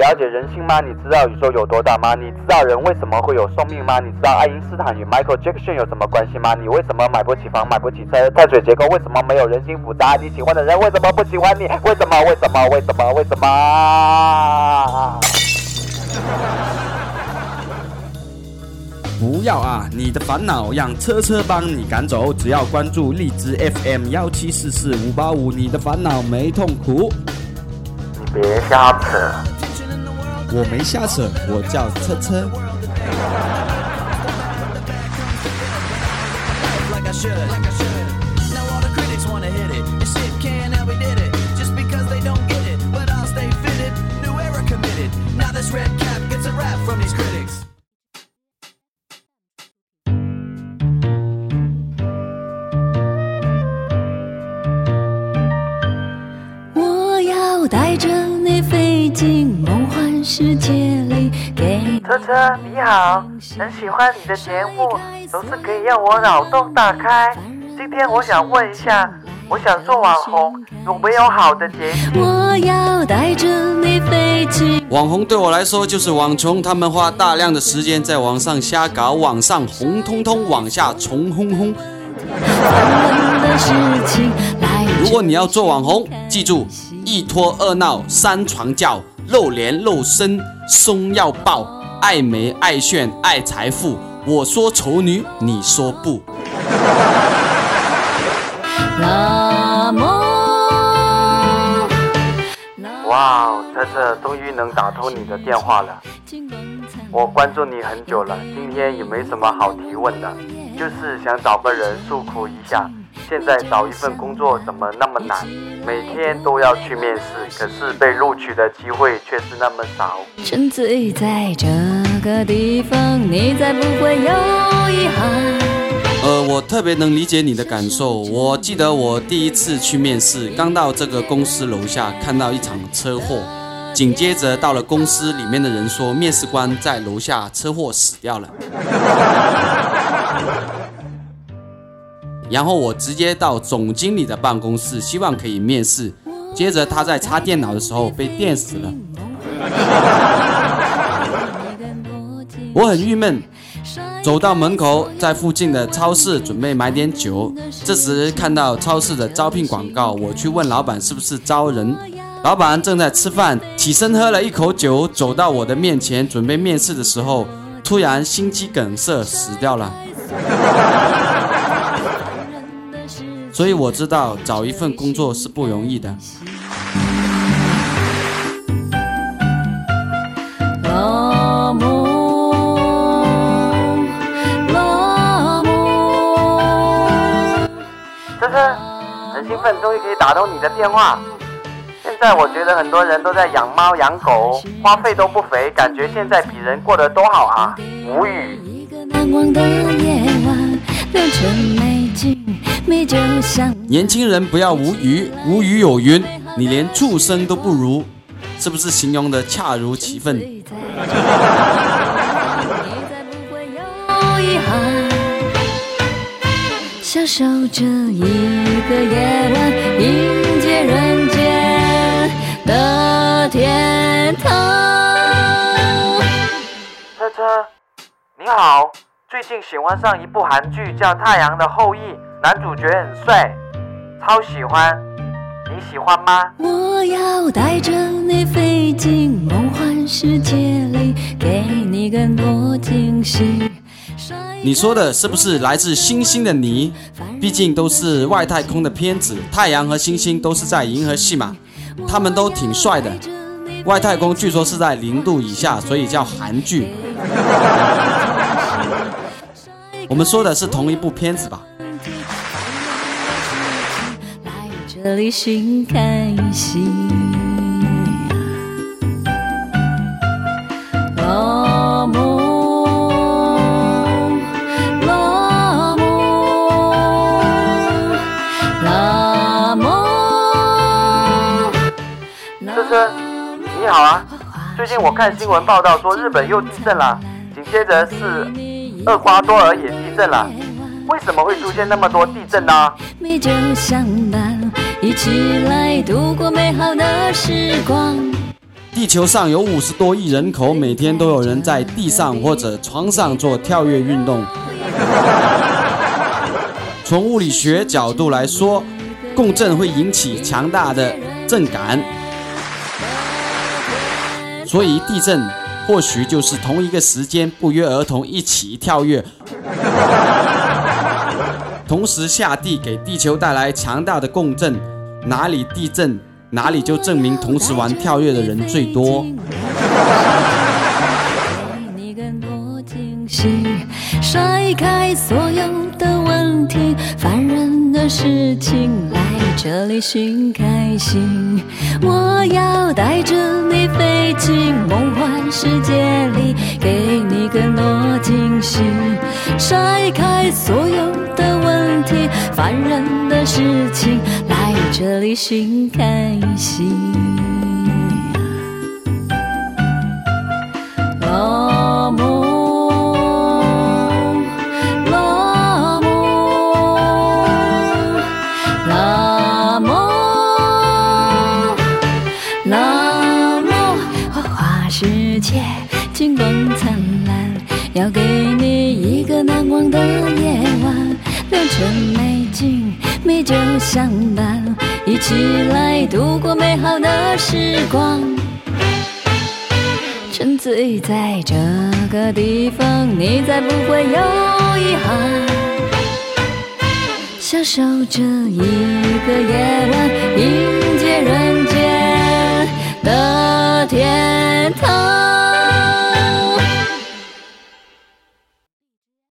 了解人性吗？你知道宇宙有多大吗？你知道人为什么会有寿命吗？你知道爱因斯坦与 Michael Jackson 有什么关系吗？你为什么买不起房、买不起车？碳水结构为什么没有人心复杂？你喜欢的人为什么不喜欢你？为什么？为什么？为什么？为什么？不要啊！你的烦恼让车车帮你赶走，只要关注荔枝 FM 幺七四四五八五，你的烦恼没痛苦。你别瞎扯！我没瞎扯，我叫车车。世界里给车车你好，很喜欢你的节目，总是可以让我脑洞大开。今天我想问一下，我想做网红，有没有好的捷径？我要带着你飞去。网红对我来说就是网虫，他们花大量的时间在网上瞎搞，网上红彤彤，网下虫轰轰。如果你要做网红，记住一拖二闹三床觉。露脸露身，松要抱，爱美爱炫爱财富。我说丑女，你说不？哇哦，车车终于能打通你的电话了。我关注你很久了，今天也没什么好提问的，就是想找个人诉苦一下。现在找一份工作怎么那么难？每天都要去面试，可是被录取的机会却是那么少。沉醉在这个地方，你再不会有遗憾。呃，我特别能理解你的感受。我记得我第一次去面试，刚到这个公司楼下，看到一场车祸，紧接着到了公司里面的人说，面试官在楼下车祸死掉了。然后我直接到总经理的办公室，希望可以面试。接着他在插电脑的时候被电死了。我很郁闷，走到门口，在附近的超市准备买点酒。这时看到超市的招聘广告，我去问老板是不是招人。老板正在吃饭，起身喝了一口酒，走到我的面前准备面试的时候，突然心肌梗塞死掉了。所以我知道找一份工作是不容易的。很兴奋，终于可以打通你的电话。现在我觉得很多人都在养猫养狗，花费都不菲，感觉现在比人过得多好啊，无语。年轻人不要无语，无语有云，你连畜生都不如，是不是形容的恰如其分？享受这一个夜晚，迎接人间的天堂。车车，你好。最近喜欢上一部韩剧，叫《太阳的后裔》，男主角很帅，超喜欢。你喜欢吗？我要带着你飞进梦幻世界里，给你更多惊喜。你说的是不是来自星星的你？毕竟都是外太空的片子，太阳和星星都是在银河系嘛，他们都挺帅的。外太空据说是在零度以下，所以叫韩剧。我们说的是同一部片子吧？这里心开心。落寞，落寞，落寞。思思，你好啊！最近我看新闻报道说日本又地震了，紧接着是。厄瓜多尔也地震了，为什么会出现那么多地震呢？地球上有五十多亿人口，每天都有人在地上或者床上做跳跃运动。从物理学角度来说，共振会引起强大的震感，所以地震或许就是同一个时间不约而同一起跳跃，同时下地给地球带来强大的共振。哪里地震？哪里就证明同时玩跳跃的人最多。甩开所有的问题，烦人的事情，来这里寻开心。我要带着你寻开心。啊啦嗦啦嗦啦嗦啦花花世界金光灿烂要给你一个难忘的夜晚良辰美景美酒相伴一起来度过美好的时光。沉醉在这个地方，你再不会有遗憾。享受这一个夜晚，迎接人间的天堂。